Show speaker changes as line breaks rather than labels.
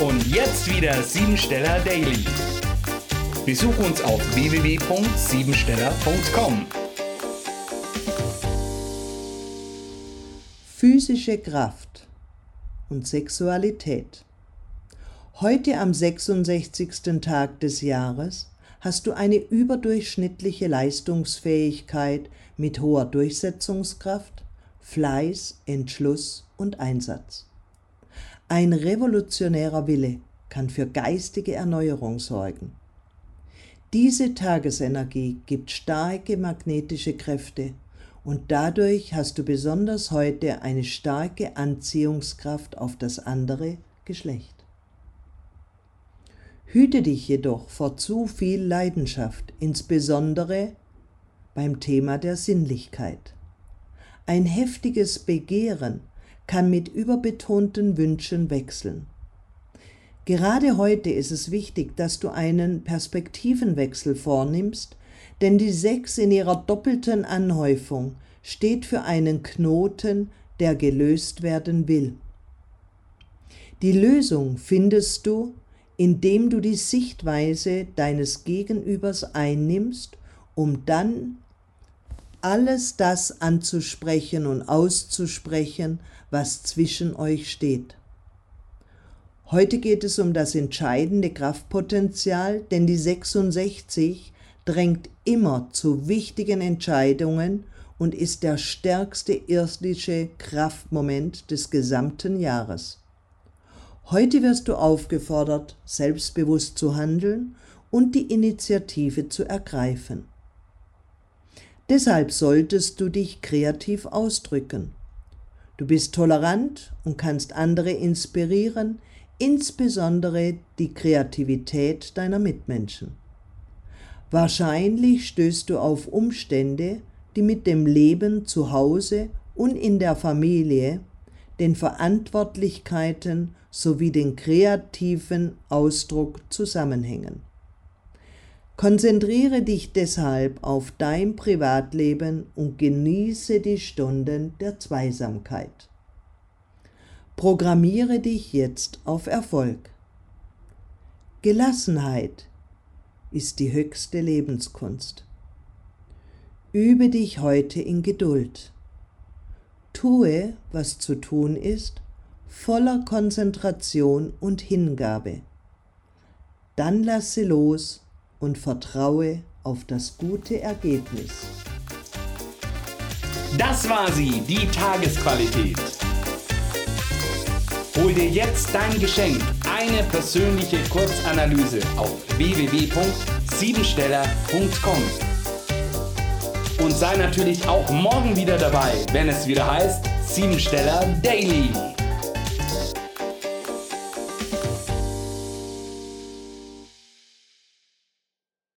Und jetzt wieder Siebensteller Daily. Besuch uns auf www.siebensteller.com.
Physische Kraft und Sexualität. Heute am 66. Tag des Jahres hast du eine überdurchschnittliche Leistungsfähigkeit mit hoher Durchsetzungskraft, Fleiß, Entschluss und Einsatz. Ein revolutionärer Wille kann für geistige Erneuerung sorgen. Diese Tagesenergie gibt starke magnetische Kräfte und dadurch hast du besonders heute eine starke Anziehungskraft auf das andere Geschlecht. Hüte dich jedoch vor zu viel Leidenschaft, insbesondere beim Thema der Sinnlichkeit. Ein heftiges Begehren kann mit überbetonten Wünschen wechseln. Gerade heute ist es wichtig, dass du einen Perspektivenwechsel vornimmst, denn die Sechs in ihrer doppelten Anhäufung steht für einen Knoten, der gelöst werden will. Die Lösung findest du, indem du die Sichtweise deines Gegenübers einnimmst, um dann alles das anzusprechen und auszusprechen, was zwischen euch steht. Heute geht es um das entscheidende Kraftpotenzial, denn die 66 drängt immer zu wichtigen Entscheidungen und ist der stärkste irdische Kraftmoment des gesamten Jahres. Heute wirst du aufgefordert, selbstbewusst zu handeln und die Initiative zu ergreifen. Deshalb solltest du dich kreativ ausdrücken. Du bist tolerant und kannst andere inspirieren, insbesondere die Kreativität deiner Mitmenschen. Wahrscheinlich stößt du auf Umstände, die mit dem Leben zu Hause und in der Familie, den Verantwortlichkeiten sowie den kreativen Ausdruck zusammenhängen. Konzentriere dich deshalb auf dein Privatleben und genieße die Stunden der Zweisamkeit. Programmiere dich jetzt auf Erfolg. Gelassenheit ist die höchste Lebenskunst. Übe dich heute in Geduld. Tue, was zu tun ist, voller Konzentration und Hingabe. Dann lasse los und vertraue auf das gute Ergebnis.
Das war sie, die Tagesqualität. Hol dir jetzt dein Geschenk, eine persönliche Kurzanalyse auf www.siebensteller.com. Und sei natürlich auch morgen wieder dabei, wenn es wieder heißt Siebensteller Daily.